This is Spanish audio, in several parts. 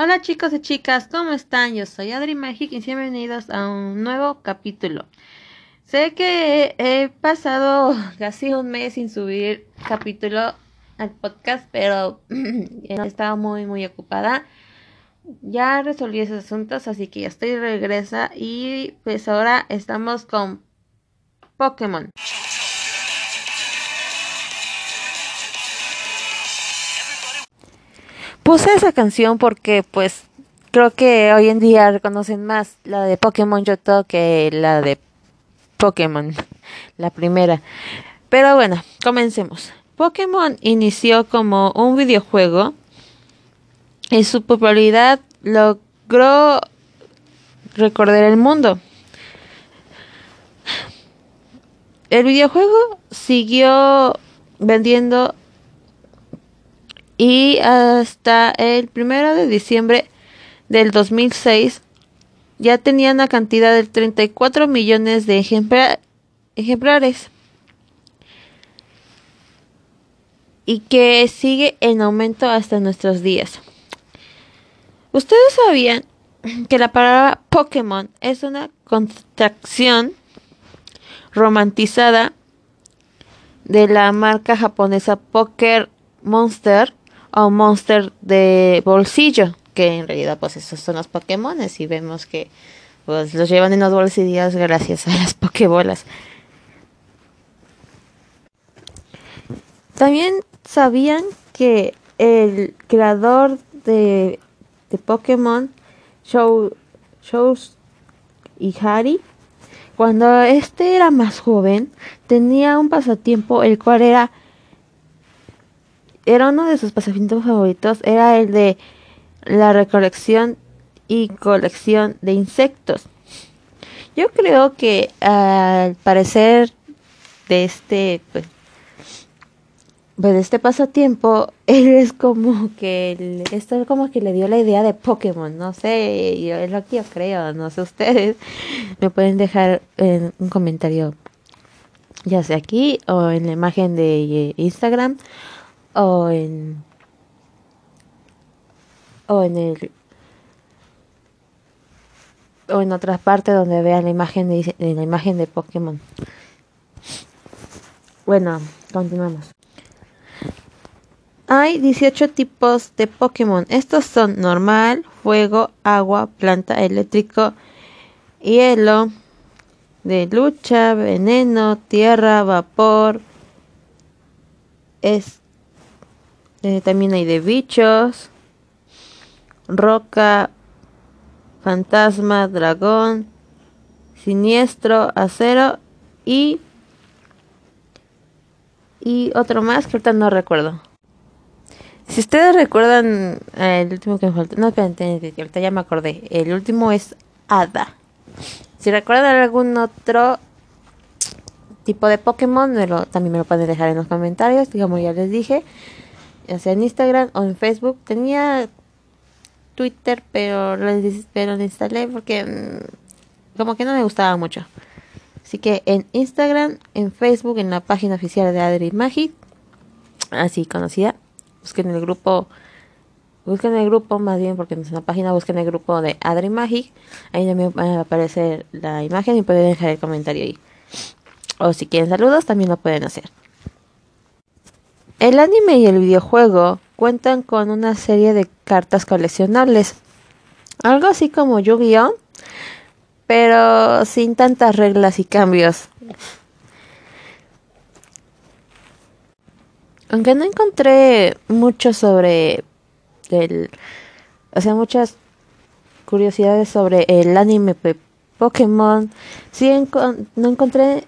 Hola chicos y chicas, ¿cómo están? Yo soy Adri Magic y bienvenidos a un nuevo capítulo. Sé que he pasado casi un mes sin subir capítulo al podcast, pero he estado muy muy ocupada. Ya resolví esos asuntos, así que ya estoy regresa y pues ahora estamos con Pokémon. Puse esa canción porque pues creo que hoy en día reconocen más la de Pokémon Yoto que la de Pokémon, la primera. Pero bueno, comencemos. Pokémon inició como un videojuego y su popularidad logró recorrer el mundo. El videojuego siguió vendiendo y hasta el primero de diciembre del 2006 ya tenía una cantidad de 34 millones de ejemplares y que sigue en aumento hasta nuestros días. ¿Ustedes sabían que la palabra Pokémon es una contracción romantizada de la marca japonesa Poker Monster o monster de bolsillo, que en realidad pues esos son los Pokémon y vemos que pues los llevan en los bolsillos gracias a las Pokébolas. También sabían que el creador de, de Pokémon, Show, Shows Ihari, cuando este era más joven, tenía un pasatiempo el cual era era uno de sus pasatiempos favoritos, era el de la recolección y colección de insectos. Yo creo que al parecer de este pues, pues de este pasatiempo él es como que esto como que le dio la idea de Pokémon, no sé, yo es lo que yo creo, no sé ustedes, me pueden dejar en un comentario ya sea aquí o en la imagen de Instagram o en o en el o en otras partes donde vean la imagen de, la imagen de Pokémon. Bueno, continuamos. Hay 18 tipos de Pokémon. Estos son normal, fuego, agua, planta, eléctrico, hielo, de lucha, veneno, tierra, vapor, es eh, también hay de bichos, roca, fantasma, dragón, siniestro, acero y y otro más que ahorita no recuerdo. Si ustedes recuerdan eh, el último que me faltó, no, espérate, ahorita ya me acordé. El último es Hada. Si recuerdan algún otro tipo de Pokémon, también me lo pueden dejar en los comentarios, digamos ya les dije ya sea en Instagram o en Facebook. Tenía Twitter, pero lo, pero instalé porque mm, como que no me gustaba mucho. Así que en Instagram, en Facebook, en la página oficial de Adri Magic, así conocida, busquen el grupo, busquen el grupo más bien porque en la página busquen el grupo de Adri Magic, ahí también va a aparecer la imagen y pueden dejar el comentario ahí. O si quieren saludos, también lo pueden hacer. El anime y el videojuego cuentan con una serie de cartas coleccionables, algo así como Yu-Gi-Oh, pero sin tantas reglas y cambios. Aunque no encontré mucho sobre el, o sea, muchas curiosidades sobre el anime Pokémon, sí no encontré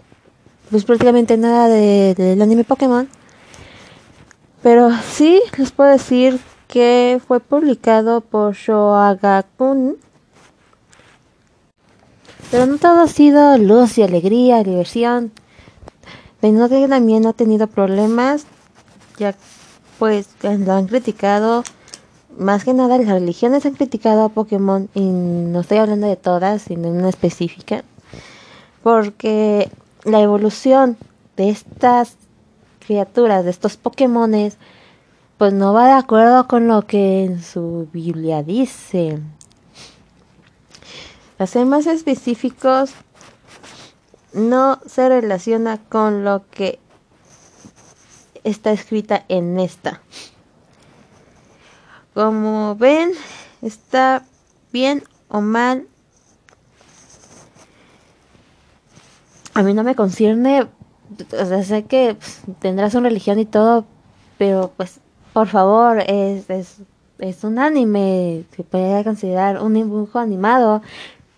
pues prácticamente nada del anime Pokémon pero sí les puedo decir que fue publicado por Shoagakun. Pero no todo ha sido luz y alegría, diversión. que también ha tenido problemas, ya pues lo han criticado. Más que nada las religiones han criticado a Pokémon y no estoy hablando de todas, sino de una específica. Porque la evolución de estas criaturas, de estos Pokémones, pues no va de acuerdo con lo que en su Biblia dice. Para ser más específicos, no se relaciona con lo que está escrita en esta. Como ven, está bien o mal. A mí no me concierne, o sea, sé que pues, tendrás una religión y todo, pero pues, por favor, es, es, es un anime, se puede considerar un dibujo animado.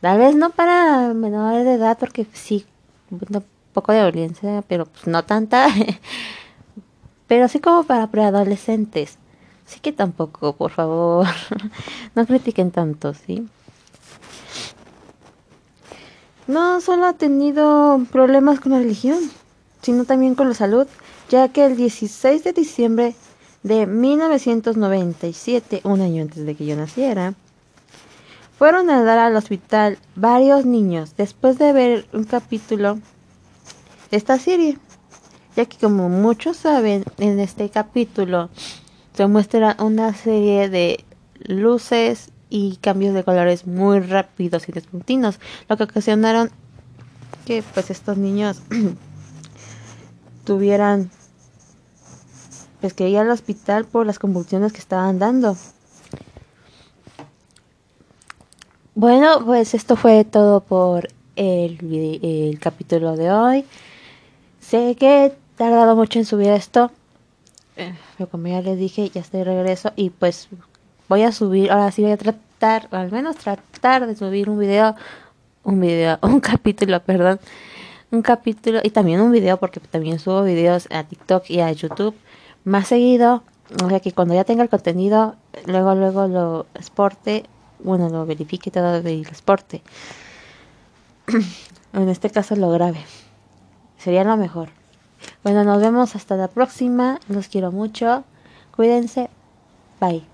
Tal vez no para menores de edad, porque sí, un poco de violencia, pero pues no tanta. pero sí como para preadolescentes. Así que tampoco, por favor, no critiquen tanto, ¿sí? No solo ha tenido problemas con la religión, sino también con la salud, ya que el 16 de diciembre de 1997, un año antes de que yo naciera, fueron a dar al hospital varios niños después de ver un capítulo de esta serie, ya que como muchos saben, en este capítulo se muestra una serie de luces y cambios de colores muy rápidos y descontinuos, lo que ocasionaron que pues estos niños tuvieran pues que ir al hospital por las convulsiones que estaban dando. Bueno, pues esto fue todo por el, el capítulo de hoy. Sé que he tardado mucho en subir esto, eh, pero como ya les dije, ya estoy de regreso y pues voy a subir, ahora sí voy a tratar, al menos tratar de subir un video, un video, un capítulo, perdón, un capítulo y también un video porque también subo videos a TikTok y a YouTube más seguido, o sea que cuando ya tenga el contenido, luego luego lo exporte bueno, lo verifique todo el transporte. en este caso lo grave. Sería lo mejor. Bueno, nos vemos hasta la próxima. Los quiero mucho. Cuídense. Bye.